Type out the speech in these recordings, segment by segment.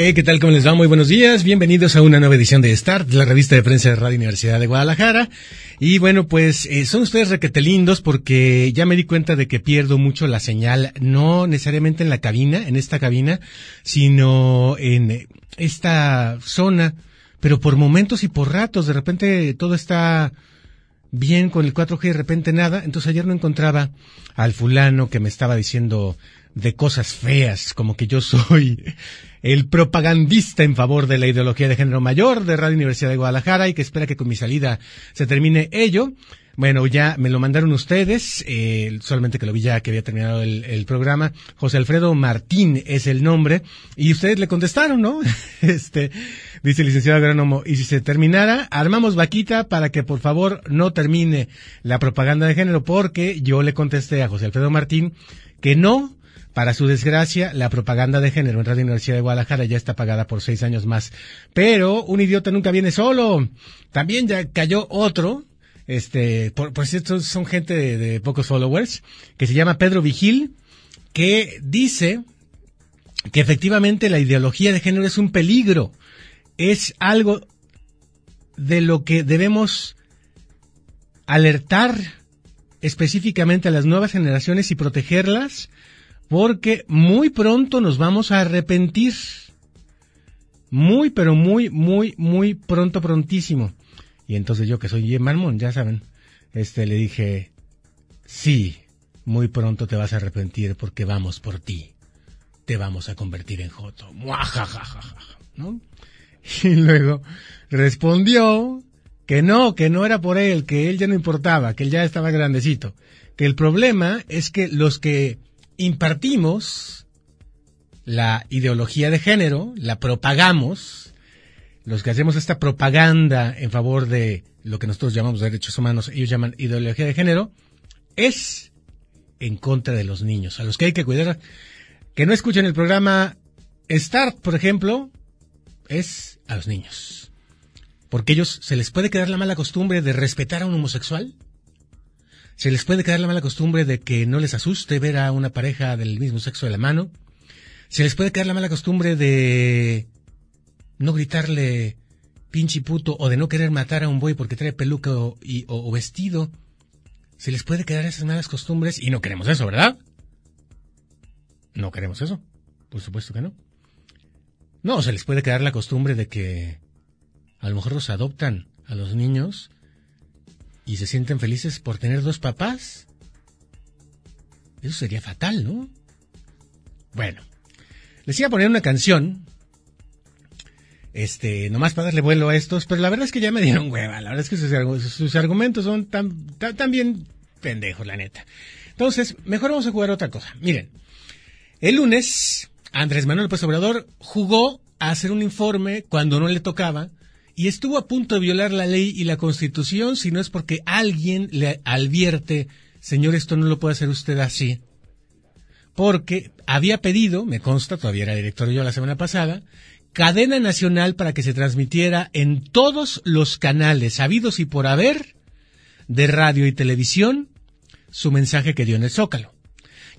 Eh, ¿Qué tal? ¿Cómo les va? Muy buenos días. Bienvenidos a una nueva edición de Start, la revista de prensa de Radio Universidad de Guadalajara. Y bueno, pues eh, son ustedes requetelindos porque ya me di cuenta de que pierdo mucho la señal, no necesariamente en la cabina, en esta cabina, sino en esta zona, pero por momentos y por ratos. De repente todo está bien con el 4G, de repente nada. Entonces ayer no encontraba al fulano que me estaba diciendo de cosas feas, como que yo soy el propagandista en favor de la ideología de género mayor de Radio Universidad de Guadalajara y que espera que con mi salida se termine ello. Bueno, ya me lo mandaron ustedes, eh, solamente que lo vi ya que había terminado el, el, programa. José Alfredo Martín es el nombre y ustedes le contestaron, ¿no? Este, dice el licenciado agrónomo, y si se terminara, armamos vaquita para que por favor no termine la propaganda de género porque yo le contesté a José Alfredo Martín que no, para su desgracia, la propaganda de género en Radio Universidad de Guadalajara ya está pagada por seis años más. Pero un idiota nunca viene solo. También ya cayó otro, este, por, cierto, son gente de, de, pocos followers, que se llama Pedro Vigil, que dice que efectivamente la ideología de género es un peligro. Es algo de lo que debemos alertar específicamente a las nuevas generaciones y protegerlas porque muy pronto nos vamos a arrepentir. Muy, pero muy, muy, muy pronto, prontísimo. Y entonces yo que soy Marmon, ya saben, este le dije, sí, muy pronto te vas a arrepentir porque vamos por ti. Te vamos a convertir en Joto. ¿No? Y luego respondió que no, que no era por él, que él ya no importaba, que él ya estaba grandecito. Que el problema es que los que impartimos la ideología de género, la propagamos, los que hacemos esta propaganda en favor de lo que nosotros llamamos derechos humanos, ellos llaman ideología de género, es en contra de los niños, a los que hay que cuidar. Que no escuchen el programa Start, por ejemplo, es a los niños. Porque ellos se les puede quedar la mala costumbre de respetar a un homosexual, se les puede quedar la mala costumbre de que no les asuste ver a una pareja del mismo sexo de la mano. Se les puede quedar la mala costumbre de no gritarle pinche puto o de no querer matar a un buey porque trae peluca o, y, o, vestido. Se les puede quedar esas malas costumbres y no queremos eso, ¿verdad? No queremos eso. Por supuesto que no. No, se les puede quedar la costumbre de que a lo mejor los adoptan a los niños y se sienten felices por tener dos papás. Eso sería fatal, ¿no? Bueno, les iba a poner una canción. Este, nomás para darle vuelo a estos, pero la verdad es que ya me dieron hueva. La verdad es que sus, argumentos son tan, tan, tan bien pendejos, la neta. Entonces, mejor vamos a jugar otra cosa. Miren, el lunes, Andrés Manuel López Obrador jugó a hacer un informe cuando no le tocaba y estuvo a punto de violar la ley y la constitución si no es porque alguien le advierte, señor, esto no lo puede hacer usted así. Porque había pedido, me consta, todavía era director yo la semana pasada, cadena nacional para que se transmitiera en todos los canales habidos y por haber de radio y televisión su mensaje que dio en el Zócalo.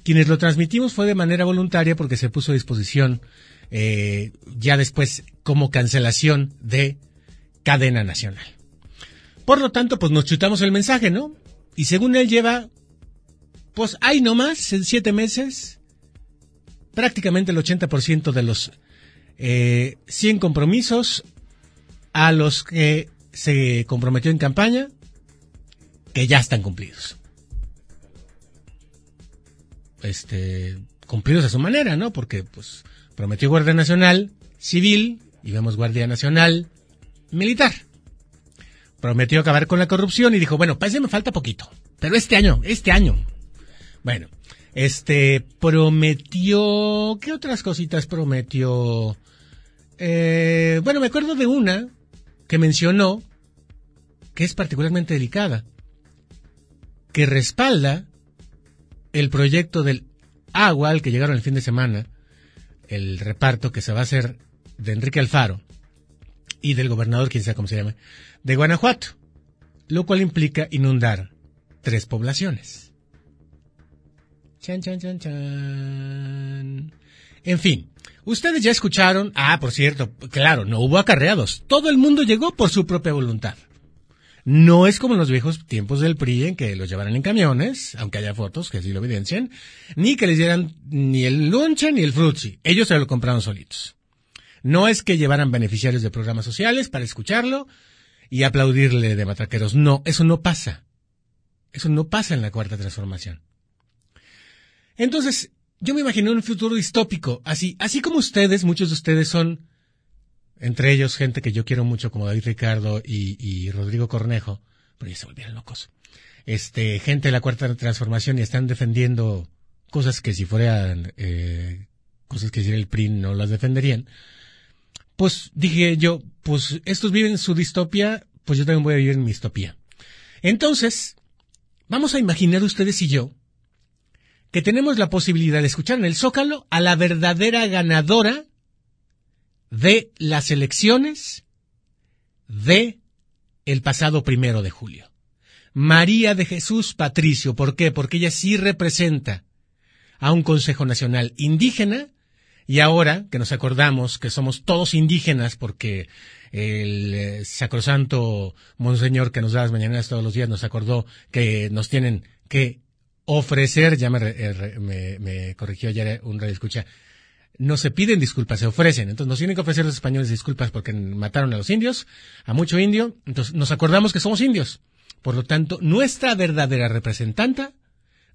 Quienes lo transmitimos fue de manera voluntaria porque se puso a disposición eh, ya después como cancelación de cadena nacional. Por lo tanto, pues nos chutamos el mensaje, ¿no? Y según él lleva, pues hay nomás, en siete meses, prácticamente el 80% de los eh, 100 compromisos a los que se comprometió en campaña, que ya están cumplidos. Este, cumplidos a su manera, ¿no? Porque, pues, prometió Guardia Nacional, Civil, y vemos Guardia Nacional, militar. Prometió acabar con la corrupción y dijo, bueno, parece me falta poquito. Pero este año, este año. Bueno, este prometió, ¿qué otras cositas prometió? Eh, bueno, me acuerdo de una que mencionó que es particularmente delicada. que respalda el proyecto del agua al que llegaron el fin de semana, el reparto que se va a hacer de Enrique Alfaro y del gobernador, quien sea como se llame, de Guanajuato, lo cual implica inundar tres poblaciones. Chan, chan, chan, chan. En fin, ustedes ya escucharon, ah, por cierto, claro, no hubo acarreados, todo el mundo llegó por su propia voluntad. No es como en los viejos tiempos del PRI en que los llevaran en camiones, aunque haya fotos que así lo evidencian, ni que les dieran ni el lunche ni el frutzi. Ellos se lo compraron solitos. No es que llevaran beneficiarios de programas sociales para escucharlo y aplaudirle de matraqueros. No, eso no pasa. Eso no pasa en la cuarta transformación. Entonces, yo me imaginé un futuro distópico, así, así como ustedes, muchos de ustedes son, entre ellos gente que yo quiero mucho como David Ricardo y, Rodrigo Cornejo, pero ya se volvieron locos. Este, gente de la cuarta transformación y están defendiendo cosas que si fueran eh, cosas que si el PRI no las defenderían pues dije yo, pues estos viven su distopia, pues yo también voy a vivir en mi distopía. Entonces, vamos a imaginar ustedes y yo que tenemos la posibilidad de escuchar en el Zócalo a la verdadera ganadora de las elecciones de el pasado primero de julio. María de Jesús Patricio. ¿Por qué? Porque ella sí representa a un Consejo Nacional indígena y ahora que nos acordamos que somos todos indígenas porque el eh, sacrosanto monseñor que nos da las mañanas todos los días nos acordó que nos tienen que ofrecer, ya me, me, me corrigió ayer un radio escucha, no se piden disculpas, se ofrecen. Entonces nos tienen que ofrecer los españoles disculpas porque mataron a los indios, a mucho indio. Entonces nos acordamos que somos indios. Por lo tanto, nuestra verdadera representante,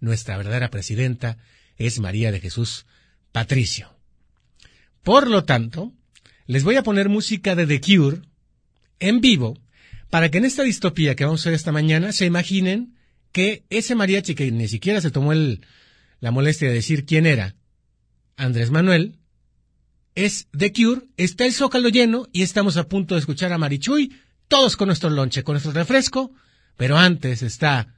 nuestra verdadera presidenta es María de Jesús Patricio. Por lo tanto, les voy a poner música de The Cure en vivo para que en esta distopía que vamos a hacer esta mañana se imaginen que ese mariachi que ni siquiera se tomó el, la molestia de decir quién era, Andrés Manuel, es The Cure, está el zócalo lleno y estamos a punto de escuchar a Marichuy, todos con nuestro lonche, con nuestro refresco, pero antes está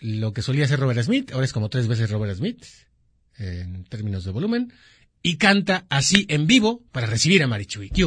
lo que solía ser Robert Smith, ahora es como tres veces Robert Smith, en términos de volumen, y canta así en vivo para recibir a Marichuy. ¿Qué?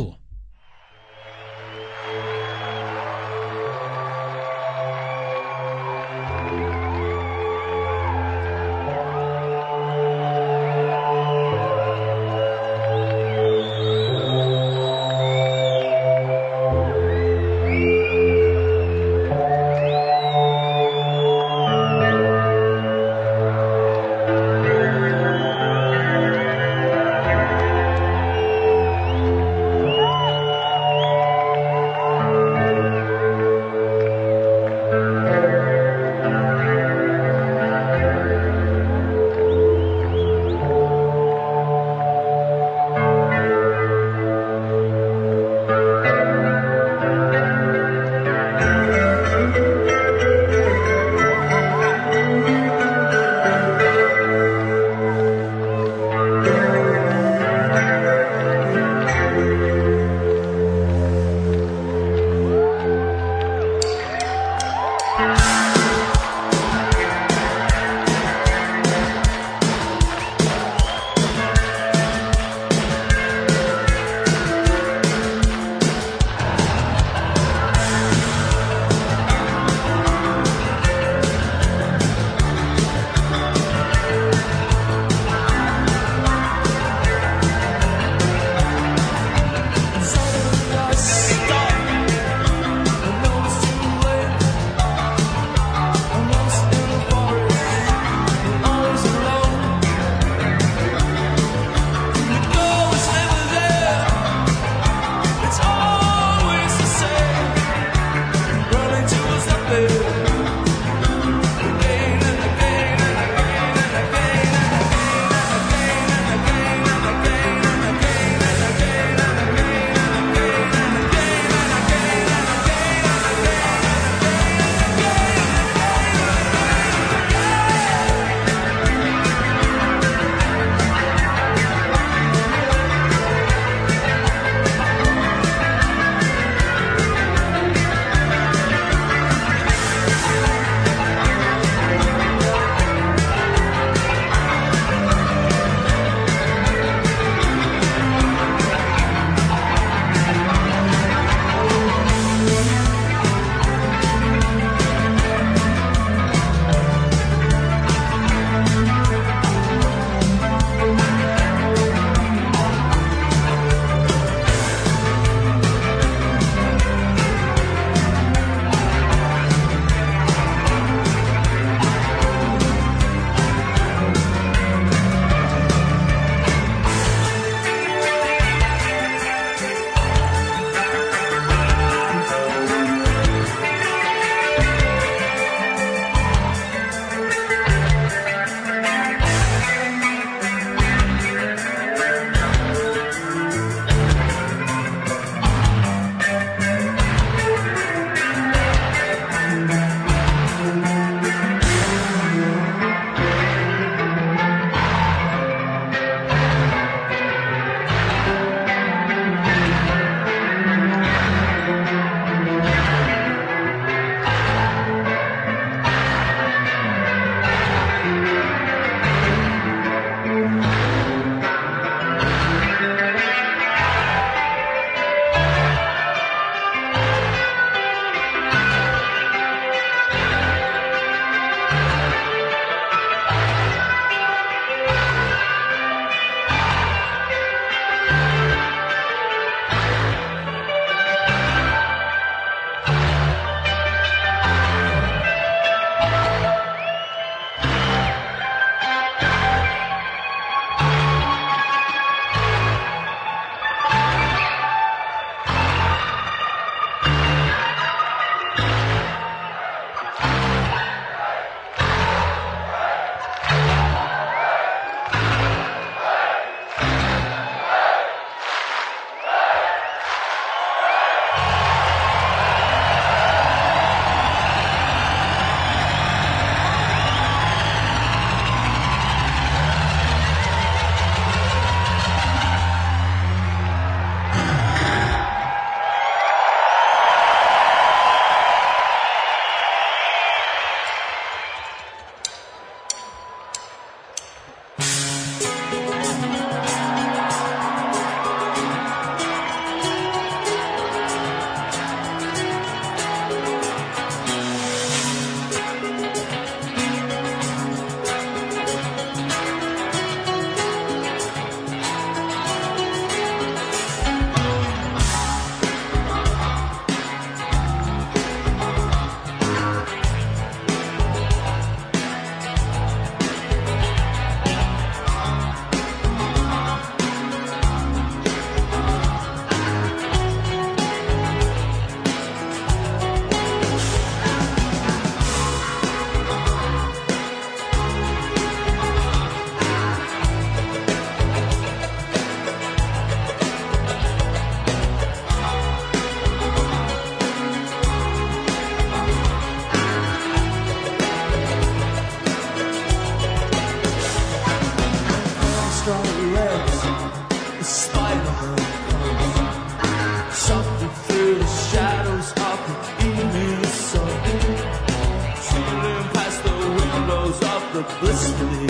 Listen.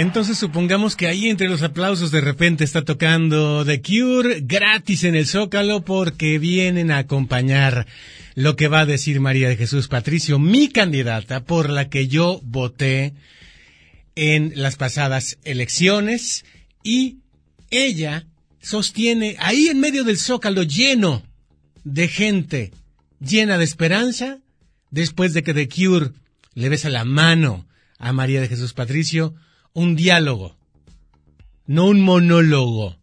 Entonces supongamos que ahí entre los aplausos de repente está tocando The Cure gratis en el Zócalo porque vienen a acompañar lo que va a decir María de Jesús Patricio, mi candidata por la que yo voté en las pasadas elecciones y ella sostiene ahí en medio del Zócalo lleno de gente llena de esperanza después de que The Cure le besa la mano a María de Jesús Patricio un diálogo, no un monólogo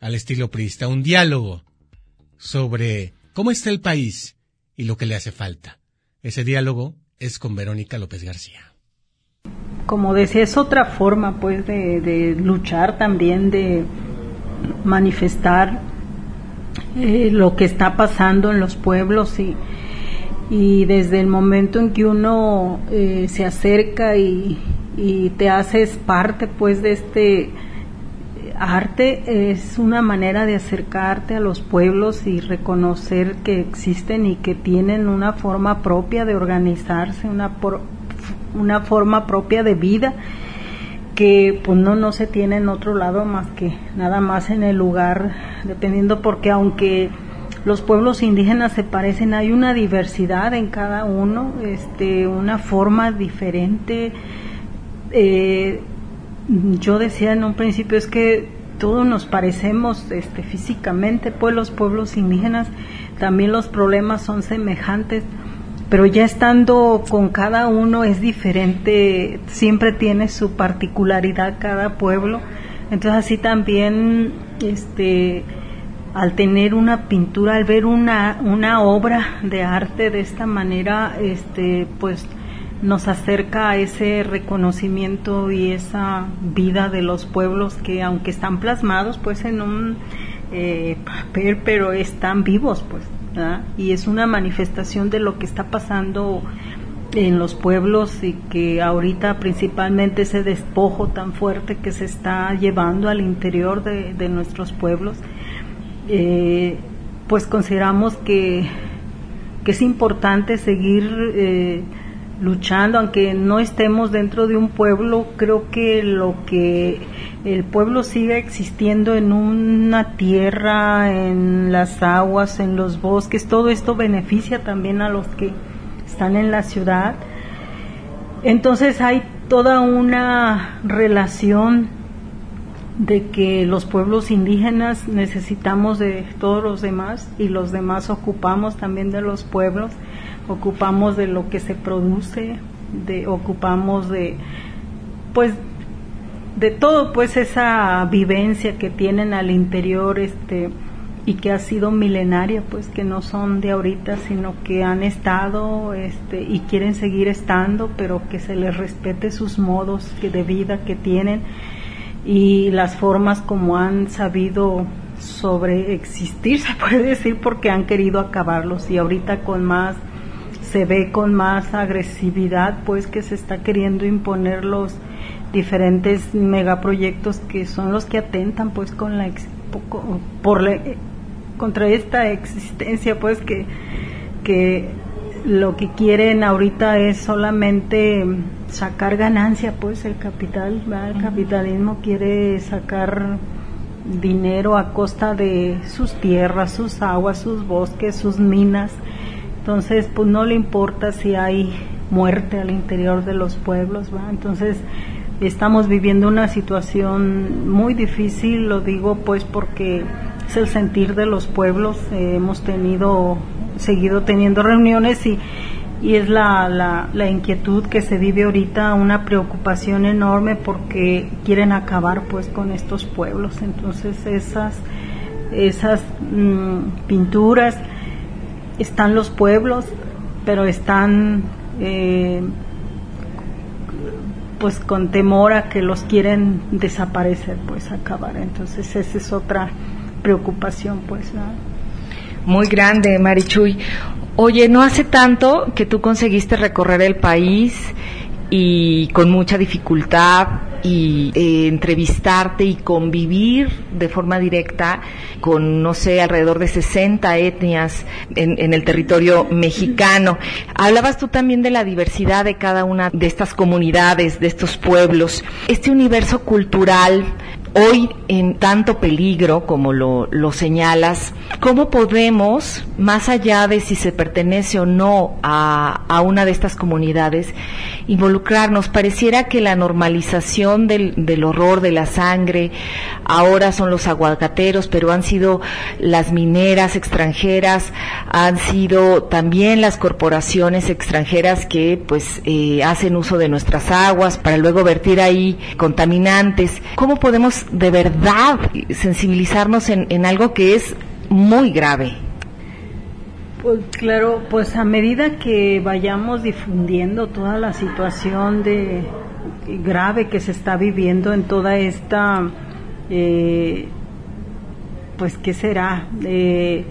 al estilo prista, un diálogo sobre cómo está el país y lo que le hace falta. Ese diálogo es con Verónica López García. Como decía, es otra forma pues de, luchar también, de manifestar eh, lo que está pasando en los pueblos y, y desde el momento en que uno eh, se acerca y, y te haces parte pues de este arte es una manera de acercarte a los pueblos y reconocer que existen y que tienen una forma propia de organizarse, una, una forma propia de vida que pues no, no se tiene en otro lado más que nada más en el lugar, dependiendo porque aunque los pueblos indígenas se parecen, hay una diversidad en cada uno, este, una forma diferente, eh, yo decía en un principio es que todos nos parecemos este, físicamente, pues los pueblos indígenas también los problemas son semejantes, pero ya estando con cada uno es diferente, siempre tiene su particularidad cada pueblo, entonces así también este al tener una pintura, al ver una, una obra de arte de esta manera, este, pues nos acerca a ese reconocimiento y esa vida de los pueblos que aunque están plasmados pues en un eh, papel pero están vivos pues y es una manifestación de lo que está pasando en los pueblos y que ahorita principalmente ese despojo tan fuerte que se está llevando al interior de, nuestros pueblos eh, pues consideramos que, que es importante seguir eh, luchando, aunque no estemos dentro de un pueblo, creo que lo que el pueblo siga existiendo en una tierra, en las aguas, en los bosques, todo esto beneficia también a los que están en la ciudad. Entonces hay toda una relación de que los pueblos indígenas necesitamos de todos los demás y los demás ocupamos también de los pueblos ocupamos de lo que se produce, de ocupamos de pues de todo pues esa vivencia que tienen al interior este y que ha sido milenaria pues que no son de ahorita sino que han estado este y quieren seguir estando pero que se les respete sus modos de vida que tienen y las formas como han sabido sobre existir se puede decir porque han querido acabarlos. Y ahorita con más se ve con más agresividad pues que se está queriendo imponer los diferentes megaproyectos que son los que atentan pues con la por contra esta existencia pues que que lo que quieren ahorita es solamente sacar ganancia pues el capital el capitalismo quiere sacar dinero a costa de sus tierras sus aguas sus bosques sus minas entonces, pues no le importa si hay muerte al interior de los pueblos, ¿va? Entonces, estamos viviendo una situación muy difícil, lo digo pues porque es el sentir de los pueblos, eh, hemos tenido, seguido teniendo reuniones y, y es la, la, la, inquietud que se vive ahorita, una preocupación enorme porque quieren acabar pues con estos pueblos, entonces esas, esas mm, pinturas, están los pueblos, pero están eh, pues con temor a que los quieren desaparecer, pues acabar. Entonces esa es otra preocupación, pues. Muy grande, Marichuy. Oye, no hace tanto que tú conseguiste recorrer el país y con mucha dificultad y eh, entrevistarte y convivir de forma directa con, no sé, alrededor de 60 etnias en, en, el territorio mexicano. Hablabas tú también de la diversidad de cada una de estas comunidades, de estos pueblos. Este universo cultural hoy en tanto peligro como lo, lo, señalas, ¿cómo podemos, más allá de si se pertenece o no a, a, una de estas comunidades, involucrarnos? Pareciera que la normalización del, horror, de la sangre, ahora son los aguacateros, pero han sido las mineras extranjeras, han sido también las corporaciones extranjeras que pues eh, hacen uso de nuestras aguas para luego vertir ahí contaminantes. ¿Cómo podemos de verdad sensibilizarnos en, en algo que es muy grave. Pues claro, pues a medida que vayamos difundiendo toda la situación de grave que se está viviendo en toda esta, eh, pues qué será, eh,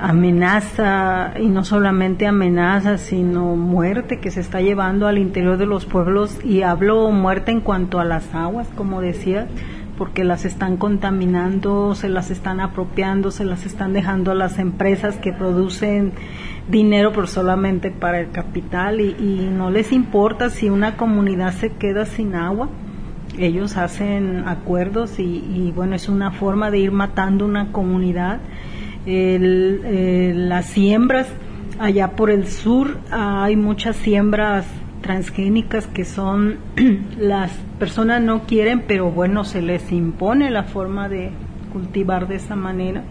amenaza y no solamente amenaza, sino muerte que se está llevando al interior de los pueblos y hablo muerte en cuanto a las aguas, como decía, porque las están contaminando, se las están apropiando, se las están dejando a las empresas que producen dinero pero solamente para el capital y, no les importa si una comunidad se queda sin agua. Ellos hacen acuerdos y, y, bueno es una forma de ir matando una comunidad el, eh, las siembras allá por el sur hay muchas siembras transgénicas que son las personas no quieren, pero bueno, se les impone la forma de cultivar de esa manera.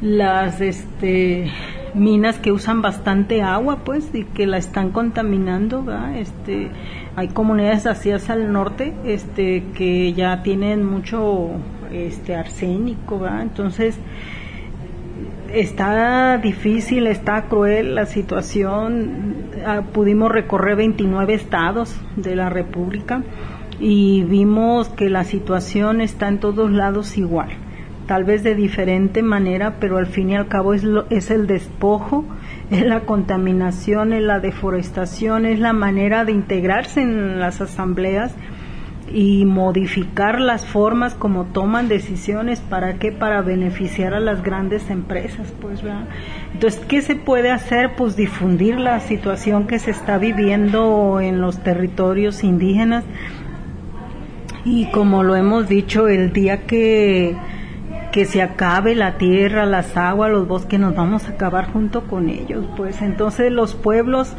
Las este minas que usan bastante agua, pues, y que la están contaminando, Este, hay comunidades así hacia el norte, este, que ya tienen mucho, este, arsénico. Entonces, está difícil, está cruel la situación. Ah, pudimos recorrer 29 estados de la República y vimos que la situación está en todos lados igual tal vez de diferente manera, pero al fin y al cabo es, es el despojo, es la contaminación, es la deforestación, es la manera de integrarse en las asambleas y modificar las formas como toman decisiones para qué para beneficiar a las grandes empresas pues entonces qué se puede hacer pues difundir la situación que se está viviendo en los territorios indígenas. Y como lo hemos dicho el día que que se acabe la tierra, las aguas, los bosques, nos vamos a acabar junto con ellos. Pues. Entonces los pueblos,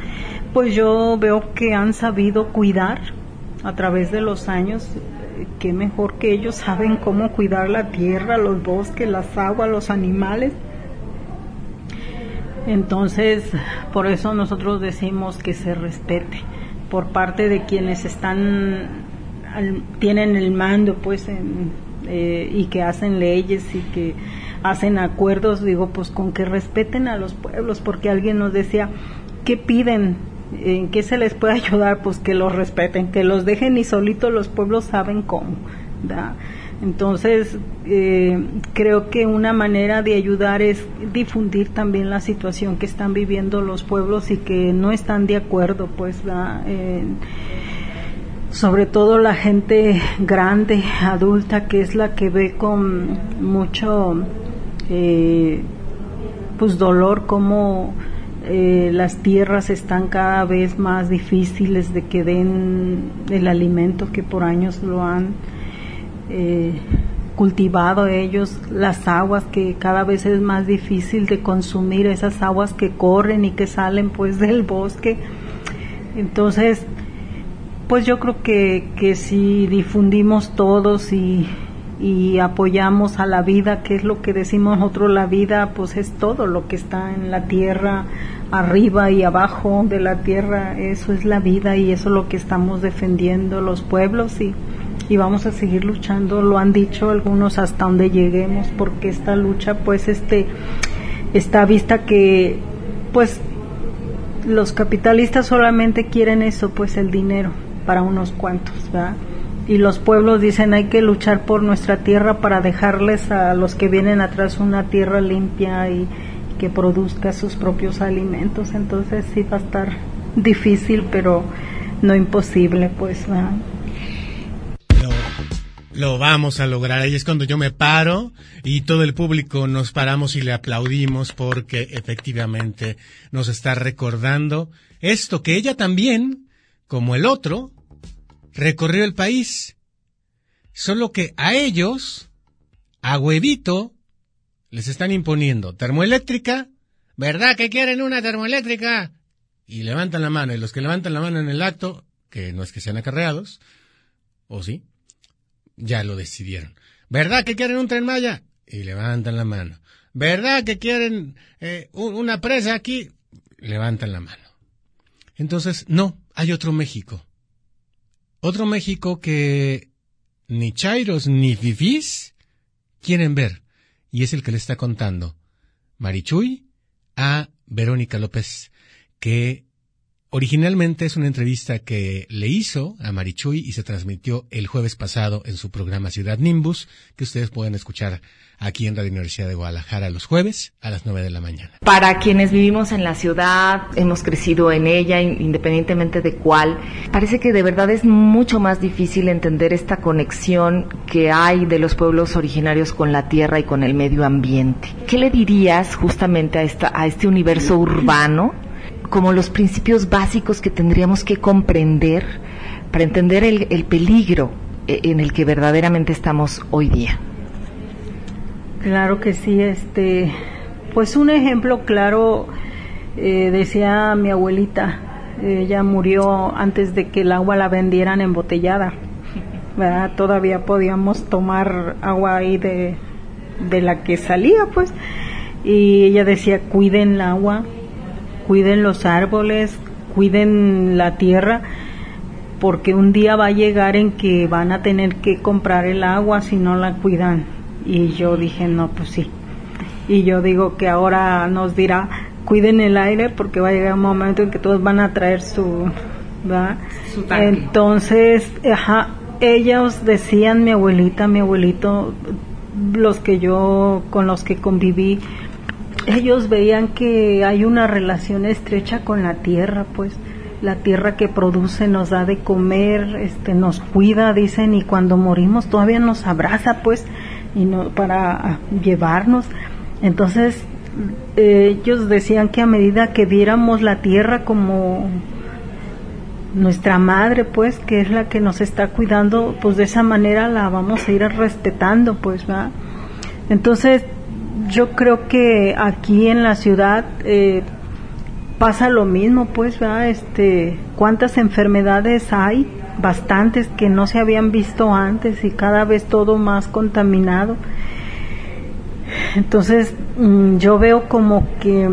pues yo veo que han sabido cuidar a través de los años, qué mejor que ellos saben cómo cuidar la tierra, los bosques, las aguas, los animales. Entonces, por eso nosotros decimos que se respete por parte de quienes están tienen el mando pues eh, y que hacen leyes y que hacen acuerdos, digo, pues con que respeten a los pueblos, porque alguien nos decía, ¿qué piden? ¿En qué se les puede ayudar? Pues que los respeten, que los dejen y solitos los pueblos saben cómo. Entonces, eh, creo que una manera de ayudar es difundir también la situación que están viviendo los pueblos y que no están de acuerdo, pues, ¿da? sobre todo la gente grande, adulta, que es la que ve con mucho eh, pues dolor cómo eh, las tierras están cada vez más difíciles de que den el alimento que por años lo han eh, cultivado ellos, las aguas que cada vez es más difícil de consumir, esas aguas que corren y que salen pues del bosque. Entonces, pues yo creo que, que si difundimos todos y, y apoyamos a la vida, que es lo que decimos nosotros, la vida pues es todo lo que está en la tierra, arriba y abajo de la tierra, eso es la vida y eso es lo que estamos defendiendo los pueblos y, y vamos a seguir luchando, lo han dicho algunos hasta donde lleguemos, porque esta lucha pues este está vista que pues los capitalistas solamente quieren eso, pues el dinero para unos cuantos, ¿verdad? Y los pueblos dicen hay que luchar por nuestra tierra para dejarles a los que vienen atrás una tierra limpia y que produzca sus propios alimentos. Entonces sí va a estar difícil, pero no imposible, pues. ¿verdad? lo vamos a lograr. Ahí es cuando yo me paro y todo el público nos paramos y le aplaudimos porque efectivamente nos está recordando esto que ella también, como el otro, recorrió el país. Solo que a ellos, a huevito, les están imponiendo termoeléctrica. ¿Verdad que quieren una termoeléctrica? Y levantan la mano. Y los que levantan la mano en el acto, que no es que sean acarreados, o sí, ya lo decidieron. ¿Verdad que quieren un tren Maya? Y levantan la mano. ¿Verdad que quieren eh, una presa aquí? Levantan la mano. Entonces, no, hay otro México. Otro México que ni Chairos ni Fifís quieren ver. Y es el que le está contando Marichuy a Verónica López, que Originalmente es una entrevista que le hizo a Marichuy y se transmitió el jueves pasado en su programa Ciudad Nimbus, que ustedes pueden escuchar aquí en Radio Universidad de Guadalajara los jueves a las nueve de la mañana. Para quienes vivimos en la ciudad, hemos crecido en ella, independientemente de cuál, parece que de verdad es mucho más difícil entender esta conexión que hay de los pueblos originarios con la tierra y con el medio ambiente. ¿Qué le dirías justamente a, a este universo urbano como los principios básicos que tendríamos que comprender para entender el, peligro eh, en el que verdaderamente estamos hoy día. Claro que sí, este, pues un ejemplo claro, eh, decía mi abuelita, ella murió antes de que el agua la vendieran embotellada. ¿verdad? Todavía podíamos tomar agua ahí de, de la que salía, pues. Y ella decía, cuiden el agua, cuiden los árboles, cuiden la tierra, porque un día va a llegar en que van a tener que comprar el agua si no la cuidan. Y yo dije, no, pues sí. Y yo digo que ahora nos dirá, cuiden el aire porque va a llegar un momento en que todos van a traer su... Su Entonces, ajá, ellos decían, mi abuelita, mi abuelito, los que yo, con los que conviví, ellos veían que hay una relación estrecha con la tierra, pues la tierra que produce nos da de comer, este, nos cuida, dicen, y cuando morimos todavía nos abraza, pues, y no, para llevarnos. Entonces, ellos decían que a medida que viéramos la tierra como nuestra madre, pues, que es la que nos está cuidando, pues de esa manera la vamos a ir respetando, pues, ¿va? Entonces, yo creo que aquí en la ciudad eh, pasa lo mismo, pues, ¿va? Este, cuántas enfermedades hay, bastantes que no se habían visto antes y cada vez todo más contaminado. Entonces, mm, yo veo como que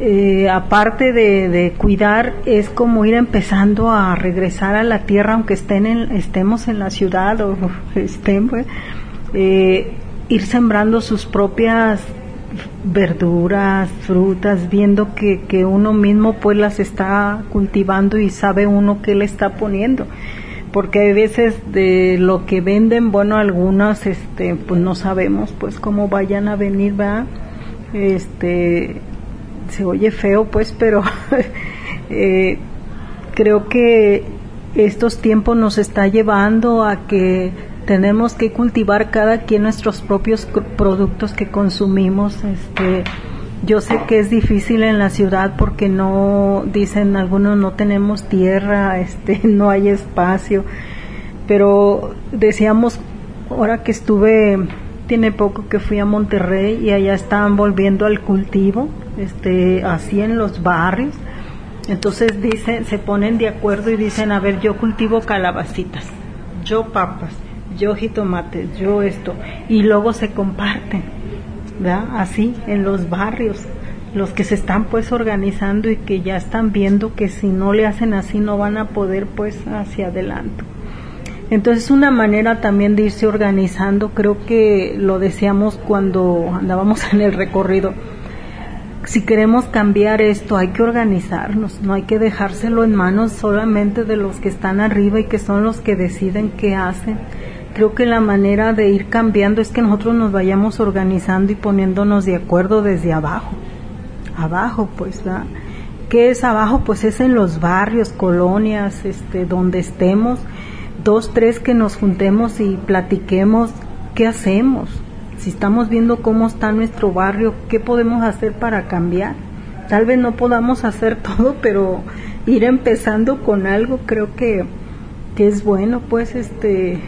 eh, aparte de, cuidar, es como ir empezando a regresar a la tierra, aunque estén estemos en la ciudad o estén, pues, eh, ir sembrando sus propias verduras, frutas, viendo que, que uno mismo pues las está cultivando y sabe uno qué le está poniendo. Porque hay veces de lo que venden, bueno, algunas, este, pues no sabemos, pues cómo vayan a venir, va, este, se oye feo, pues, pero eh, creo que estos tiempos nos está llevando a que tenemos que cultivar cada quien nuestros propios productos que consumimos, este, yo sé que es difícil en la ciudad porque no, dicen algunos, no tenemos tierra, este, no hay espacio, pero decíamos, ahora que estuve, tiene poco que fui a Monterrey y allá estaban volviendo al cultivo, este, así en los barrios, entonces dicen, se ponen de acuerdo y dicen, a ver, yo cultivo calabacitas, yo papas, yo jitomates, yo esto, y luego se comparten Así, en los barrios, los que se están pues organizando y que ya están viendo que si no le hacen así no van a poder pues hacia adelante. Entonces una manera también de irse organizando, creo que lo decíamos cuando andábamos en el recorrido, si queremos cambiar esto hay que organizarnos, no hay que dejárselo en manos solamente de los que están arriba y que son los que deciden qué hacen creo que la manera de ir cambiando es que nosotros nos vayamos organizando y poniéndonos de acuerdo desde abajo. Abajo, pues, ¿verdad? ¿Qué es abajo? Pues es en los barrios, colonias, este, donde estemos, dos, tres que nos juntemos y platiquemos qué hacemos. Si estamos viendo cómo está nuestro barrio, qué podemos hacer para cambiar. Tal vez no podamos hacer todo, pero ir empezando con algo creo que, que es bueno, pues, este,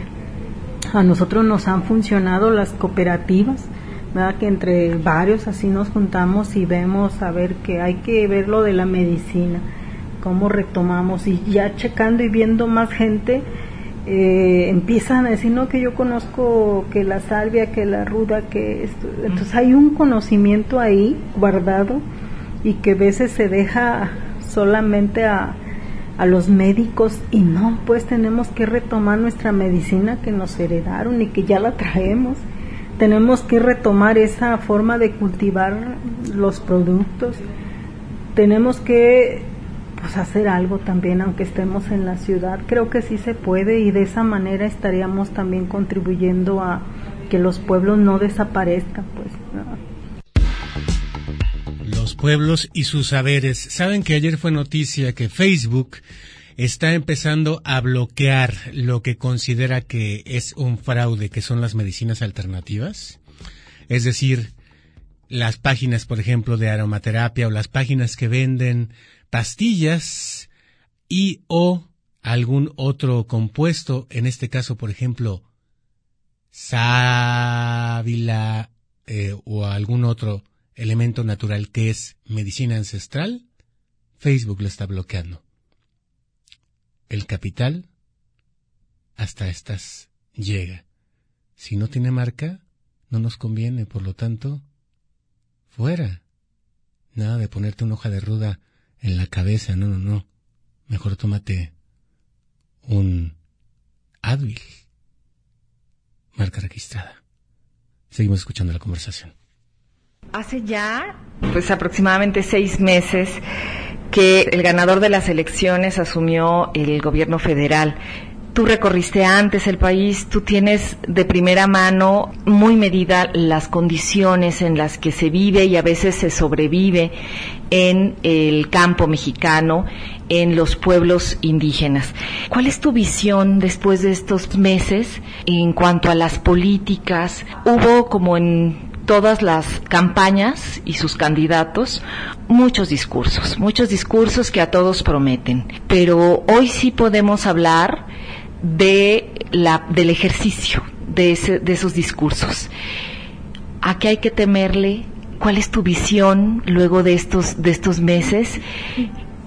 a nosotros nos han funcionado las cooperativas, ¿verdad? que entre varios así nos juntamos y vemos a ver que hay que ver lo de la medicina, cómo retomamos y ya checando y viendo más gente, eh, empiezan a decir, no, que yo conozco que la salvia, que la ruda, que esto. Entonces hay un conocimiento ahí guardado y que a veces se deja solamente a, a los médicos y no, pues tenemos que retomar nuestra medicina que nos heredaron y que ya la traemos. Tenemos que retomar esa forma de cultivar los productos. Tenemos que pues, hacer algo también, aunque estemos en la ciudad. Creo que sí se puede y de esa manera estaríamos también contribuyendo a que los pueblos no desaparezcan, pues pueblos y sus saberes. Saben que ayer fue noticia que Facebook está empezando a bloquear lo que considera que es un fraude, que son las medicinas alternativas. Es decir, las páginas, por ejemplo, de aromaterapia o las páginas que venden pastillas y o algún otro compuesto, en este caso, por ejemplo, sábila eh, o algún otro elemento natural que es medicina ancestral, Facebook lo está bloqueando. El capital hasta estas llega. Si no tiene marca, no nos conviene, por lo tanto, fuera. Nada de ponerte una hoja de ruda en la cabeza, no, no, no. Mejor tómate un Advil. Marca registrada. Seguimos escuchando la conversación. Hace ya, pues aproximadamente seis meses que el ganador de las elecciones asumió el gobierno federal. Tú recorriste antes el país, tú tienes de primera mano muy medida las condiciones en las que se vive y a veces se sobrevive en el campo mexicano, en los pueblos indígenas. ¿Cuál es tu visión después de estos meses en cuanto a las políticas? Hubo como en todas las campañas y sus candidatos muchos discursos, muchos discursos que a todos prometen. Pero hoy sí podemos hablar de la, del ejercicio de, ese, de esos discursos. ¿A qué hay que temerle? ¿Cuál es tu visión luego de estos, de estos meses?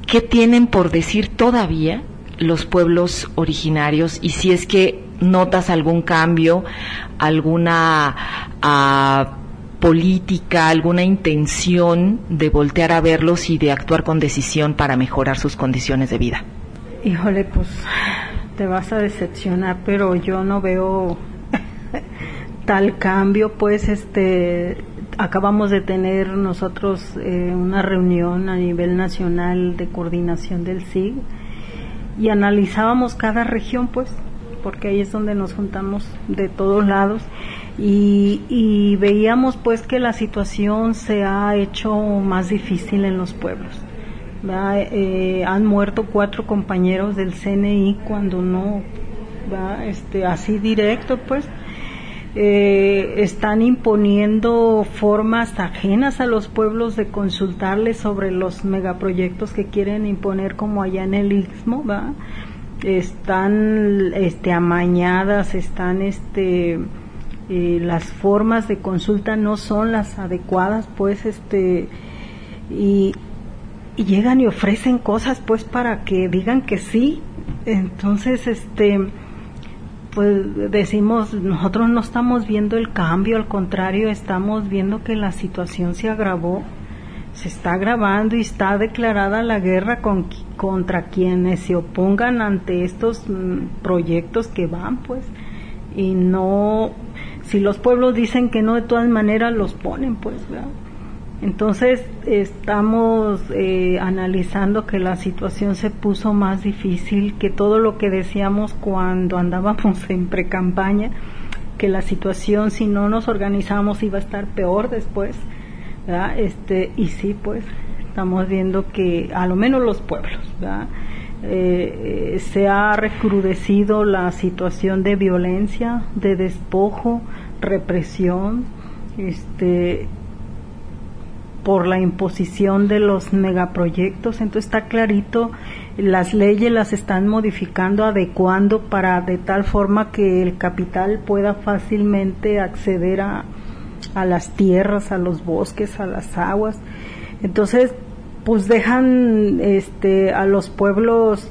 ¿Qué tienen por decir todavía los pueblos originarios? Y si es que notas algún cambio, alguna uh, política, alguna intención de voltear a verlos y de actuar con decisión para mejorar sus condiciones de vida. Híjole, pues te vas a decepcionar, pero yo no veo tal cambio, pues este acabamos de tener nosotros eh, una reunión a nivel nacional de coordinación del SIG y analizábamos cada región, pues, porque ahí es donde nos juntamos de todos lados y, y veíamos pues que la situación se ha hecho más difícil en los pueblos eh, han muerto cuatro compañeros del CNI cuando no, este, así directo, pues. Eh, están imponiendo formas ajenas a los pueblos de consultarles sobre los megaproyectos que quieren imponer como allá en el Istmo, ¿va? están este amañadas, están este eh, las formas de consulta no son las adecuadas, pues este y llegan y ofrecen cosas pues para que digan que sí. Entonces, este, pues decimos, nosotros no estamos viendo el cambio, al contrario, estamos viendo que la situación se agravó, se está agravando y está declarada la guerra con, contra quienes se opongan ante estos mm, proyectos que van, pues, y no, si los pueblos dicen que no, de todas maneras los ponen, pues, ¿verdad? Entonces estamos eh, analizando que la situación se puso más difícil, que todo lo que decíamos cuando andábamos en pre-campaña, que la situación si no nos organizamos iba a estar peor después, Este, y sí, pues estamos viendo que a lo menos los pueblos, eh, eh, se ha recrudecido la situación de violencia, de despojo, represión, este, por la imposición de los megaproyectos, entonces está clarito, las leyes las están modificando, adecuando para de tal forma que el capital pueda fácilmente acceder a, a las tierras, a los bosques, a las aguas. Entonces, pues dejan este a los pueblos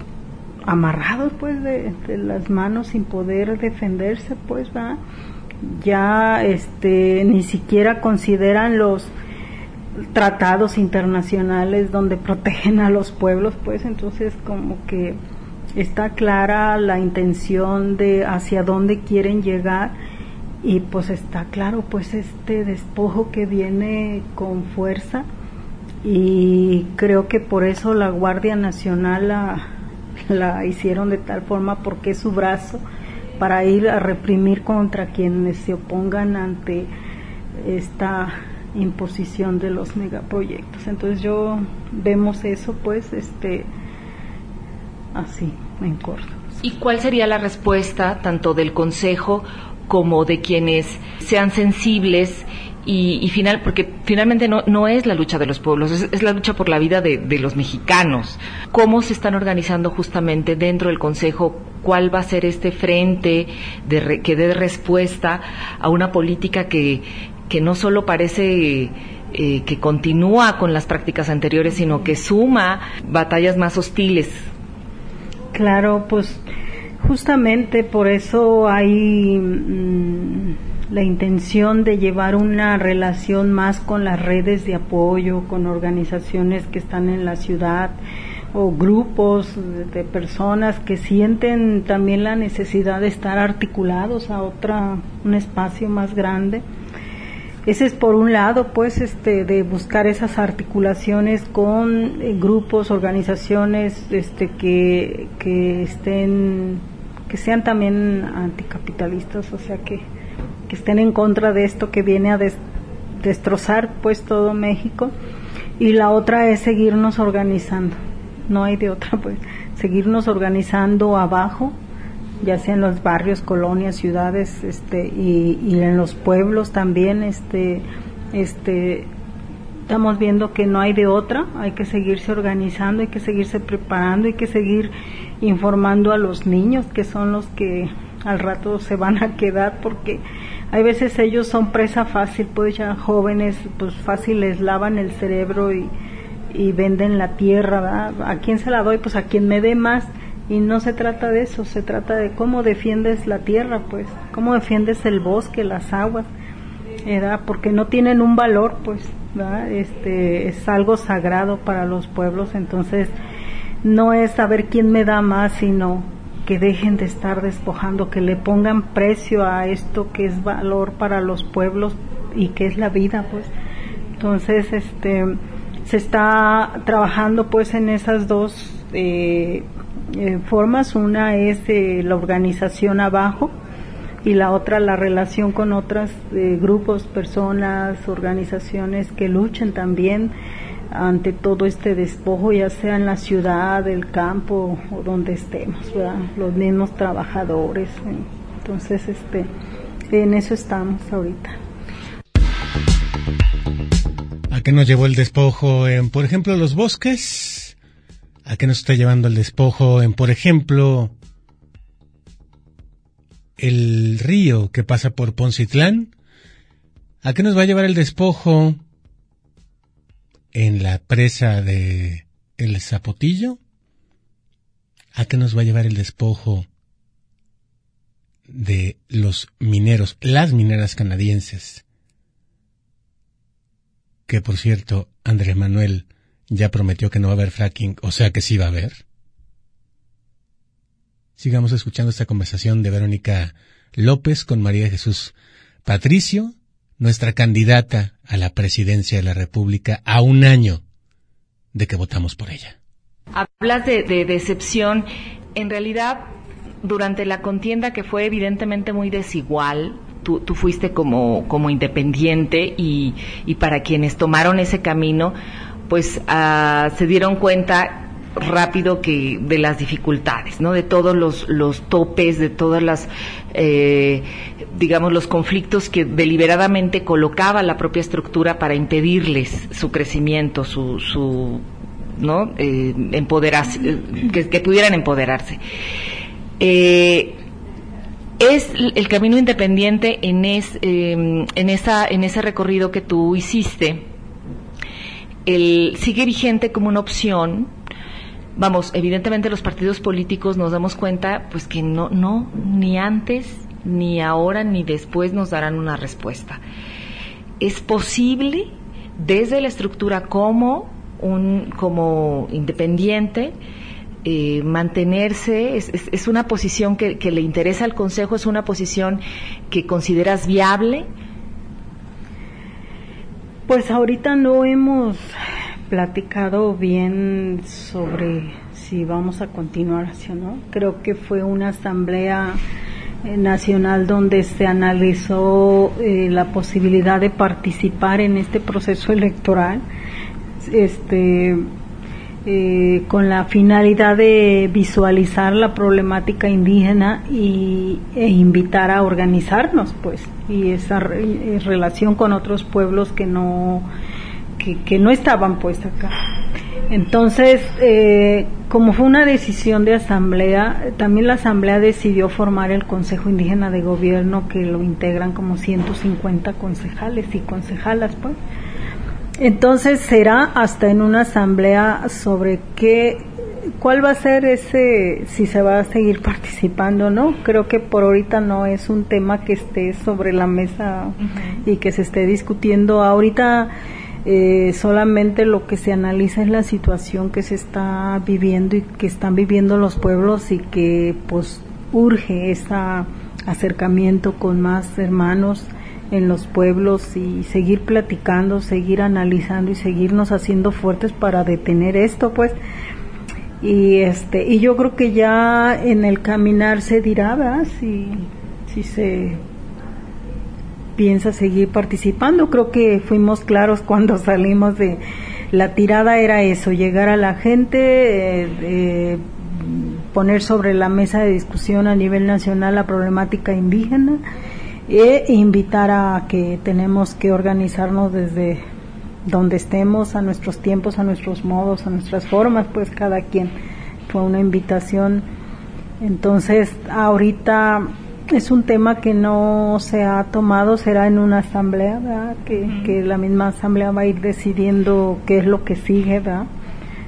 amarrados pues de, las manos sin poder defenderse pues va ya este ni siquiera consideran los tratados internacionales donde protegen a los pueblos, pues entonces como que está clara la intención de hacia dónde quieren llegar y pues está claro pues este despojo que viene con fuerza y creo que por eso la Guardia Nacional la, hicieron de tal forma porque es su brazo para ir a reprimir contra quienes se opongan ante esta imposición de los megaproyectos. Entonces yo vemos eso pues este así en corto. ¿Y cuál sería la respuesta tanto del Consejo como de quienes sean sensibles y, y final, porque finalmente no, no es la lucha de los pueblos, es, la lucha por la vida de, de, los mexicanos. ¿Cómo se están organizando justamente dentro del Consejo? ¿Cuál va a ser este frente de que dé respuesta a una política que, que no solo parece eh, que continúa con las prácticas anteriores, sino que suma batallas más hostiles. Claro, pues justamente por eso hay mm, la intención de llevar una relación más con las redes de apoyo, con organizaciones que están en la ciudad o grupos de personas que sienten también la necesidad de estar articulados a otra un espacio más grande. Ese es por un lado, pues, este, de buscar esas articulaciones con eh, grupos, organizaciones, este, que, que estén, que sean también anticapitalistas, o sea, que, que estén en contra de esto que viene a destrozar, pues, todo México. Y la otra es seguirnos organizando. No hay de otra, pues, seguirnos organizando abajo, ya sea en los barrios, colonias, ciudades, este, y, y en los pueblos también, este, este, estamos viendo que no hay de otra, hay que seguirse organizando, hay que seguirse preparando, hay que seguir informando a los niños, que son los que al rato se van a quedar, porque hay veces ellos son presa fácil, pues ya jóvenes, pues fácil les lavan el cerebro y, venden la tierra, ¿A quién se la doy? Pues a quien me dé más y no se trata de eso, se trata de cómo defiendes la tierra, pues, cómo defiendes el bosque, las aguas, ¿verdad? porque no tienen un valor, pues, ¿verdad? este es algo sagrado para los pueblos, entonces no es saber quién me da más, sino que dejen de estar despojando, que le pongan precio a esto que es valor para los pueblos y que es la vida, pues. Entonces, este, se está trabajando pues en esas dos eh, eh, formas. Una es eh, la organización abajo y la otra la relación con otros eh, grupos, personas, organizaciones que luchen también ante todo este despojo, ya sea en la ciudad, el campo o donde estemos, los mismos trabajadores. Entonces, este, en eso estamos ahorita. ¿A qué nos llevó el despojo en, por ejemplo, los bosques? ¿A qué nos está llevando el despojo en, por ejemplo, el río que pasa por Poncitlán? ¿A qué nos va a llevar el despojo en la presa de El Zapotillo? ¿A qué nos va a llevar el despojo de los mineros, las mineras canadienses? Que por cierto, Andrés Manuel ya prometió que no va a haber fracking, o sea que sí va a haber. Sigamos escuchando esta conversación de Verónica López con María Jesús Patricio, nuestra candidata a la presidencia de la República a un año de que votamos por ella. Hablas de, decepción. En realidad, durante la contienda que fue evidentemente muy desigual, tú, fuiste como, como independiente y, y para quienes tomaron ese camino, pues ah, se dieron cuenta rápido que de las dificultades, ¿no? De todos los, los topes, de todas las, eh, digamos, los conflictos que deliberadamente colocaba la propia estructura para impedirles su crecimiento, su, su ¿no? Eh, empoderarse, que, pudieran empoderarse. Eh, es el camino independiente en, es, em, en, esa, en ese recorrido que tú hiciste el, sigue vigente como una opción. Vamos, evidentemente los partidos políticos nos damos cuenta pues que no, no, ni antes, ni ahora, ni después nos darán una respuesta. Es posible desde la estructura como un, como independiente, eh, mantenerse, es, una posición que, le interesa al Consejo, es una posición que consideras viable, pues ahorita no hemos platicado bien sobre si vamos a continuar así o no. Creo que fue una asamblea eh, nacional donde se analizó eh, la posibilidad de participar en este proceso electoral. Este, eh, con la finalidad de visualizar la problemática indígena y, e invitar a organizarnos, pues, y esa eh, relación con otros pueblos que no, que, no estaban pues acá. Entonces, eh, como fue una decisión de asamblea, también la asamblea decidió formar el Consejo Indígena de Gobierno que lo integran como 150 concejales y concejalas, pues Entonces será hasta en una asamblea sobre qué, cuál va a ser ese, si se va a seguir participando o no. Creo que por ahorita no es un tema que esté sobre la mesa y que se esté discutiendo. Ahorita eh, solamente lo que se analiza es la situación que se está viviendo y que están viviendo los pueblos y que pues urge ese acercamiento con más hermanos en los pueblos y seguir platicando, seguir analizando y seguirnos haciendo fuertes para detener esto, pues. Y este y yo creo que ya en el caminar se dirá, ¿verdad? Si, si se piensa seguir participando. Creo que fuimos claros cuando salimos de la tirada era eso, llegar a la gente, eh, poner sobre la mesa de discusión a nivel nacional la problemática indígena e invitar a que tenemos que organizarnos desde donde estemos, a nuestros tiempos, a nuestros modos, a nuestras formas, pues cada quien fue una invitación. Entonces, ahorita es un tema que no se ha tomado, será en una asamblea, ¿verdad? Que, que la misma asamblea va a ir decidiendo qué es lo que sigue, ¿verdad?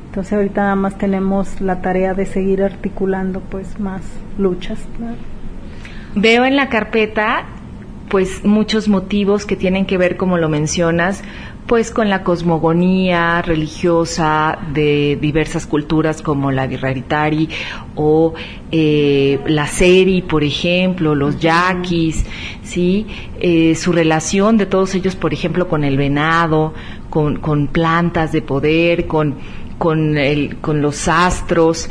Entonces ahorita nada más tenemos la tarea de seguir articulando pues más luchas. Veo en la carpeta pues muchos motivos que tienen que ver, como lo mencionas, pues con la cosmogonía religiosa de diversas culturas como la Virraritari o eh, la Seri, por ejemplo, los yaquis, ¿sí? Eh, su relación de todos ellos, por ejemplo, con el venado, con, con plantas de poder, con, con, el, con los astros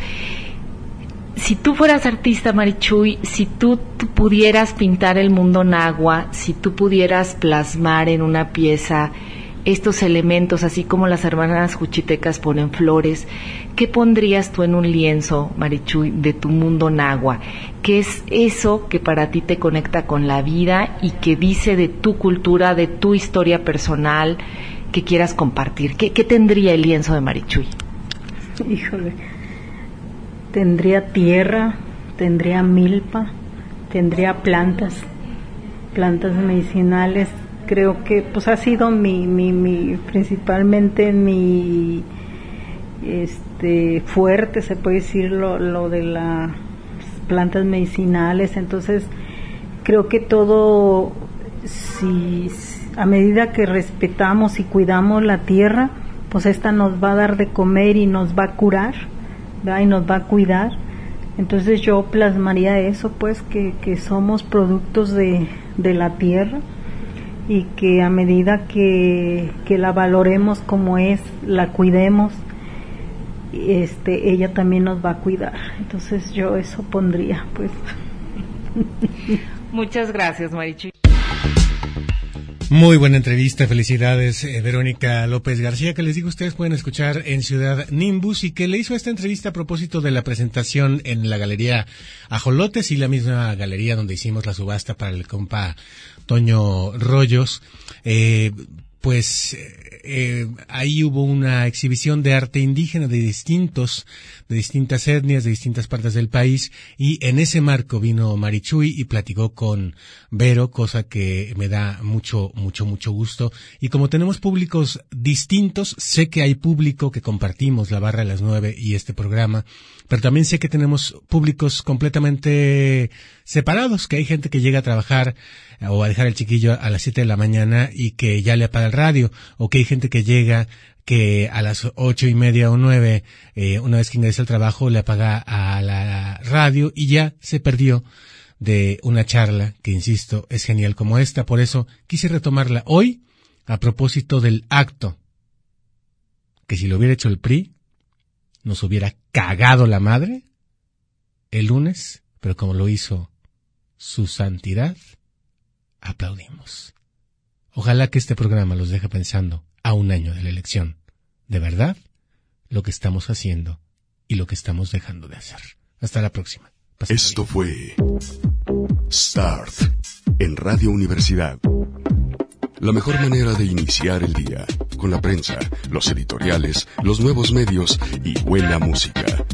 si tú fueras artista, Marichuy, si tú, pudieras pintar el mundo nagua, si tú pudieras plasmar en una pieza estos elementos, así como las hermanas juchitecas ponen flores, ¿qué pondrías tú en un lienzo, Marichuy, de tu mundo nagua? ¿Qué es eso que para ti te conecta con la vida y que dice de tu cultura, de tu historia personal que quieras compartir? ¿Qué, qué tendría el lienzo de Marichuy? Híjole tendría tierra, tendría milpa, tendría plantas, plantas medicinales. Creo que pues ha sido mi, mi, mi principalmente mi este fuerte, se puede decir lo, lo de las plantas medicinales. Entonces creo que todo si a medida que respetamos y cuidamos la tierra, pues esta nos va a dar de comer y nos va a curar y nos va a cuidar. Entonces yo plasmaría eso, pues que, que somos productos de, de, la tierra y que a medida que, que, la valoremos como es, la cuidemos, este, ella también nos va a cuidar. Entonces yo eso pondría, pues. Muchas gracias, Marichu. Muy buena entrevista, felicidades eh, Verónica López García, que les digo ustedes pueden escuchar en Ciudad Nimbus y que le hizo esta entrevista a propósito de la presentación en la Galería Ajolotes y la misma galería donde hicimos la subasta para el compa Toño Rollos. Eh, pues eh, ahí hubo una exhibición de arte indígena de distintos, de distintas etnias, de distintas partes del país, y en ese marco vino Marichuy y platicó con Vero, cosa que me da mucho, mucho, mucho gusto. Y como tenemos públicos distintos, sé que hay público que compartimos la barra de las nueve y este programa, pero también sé que tenemos públicos completamente separados, que hay gente que llega a trabajar o a dejar el chiquillo a las siete de la mañana y que ya le apaga el radio, o que hay gente que llega que a las ocho y media o nueve, eh, una vez que ingresa al trabajo, le apaga a la radio y ya se perdió de una charla que, insisto, es genial como esta. Por eso quise retomarla hoy a propósito del acto que si lo hubiera hecho el PRI, nos hubiera cagado la madre el lunes, pero como lo hizo su santidad, aplaudimos. Ojalá que este programa los deje pensando a un año de la elección. De verdad, lo que estamos haciendo y lo que estamos dejando de hacer. Hasta la próxima. Esto fue Start en Radio Universidad. La mejor manera de iniciar el día, con la prensa, los editoriales, los nuevos medios y buena música.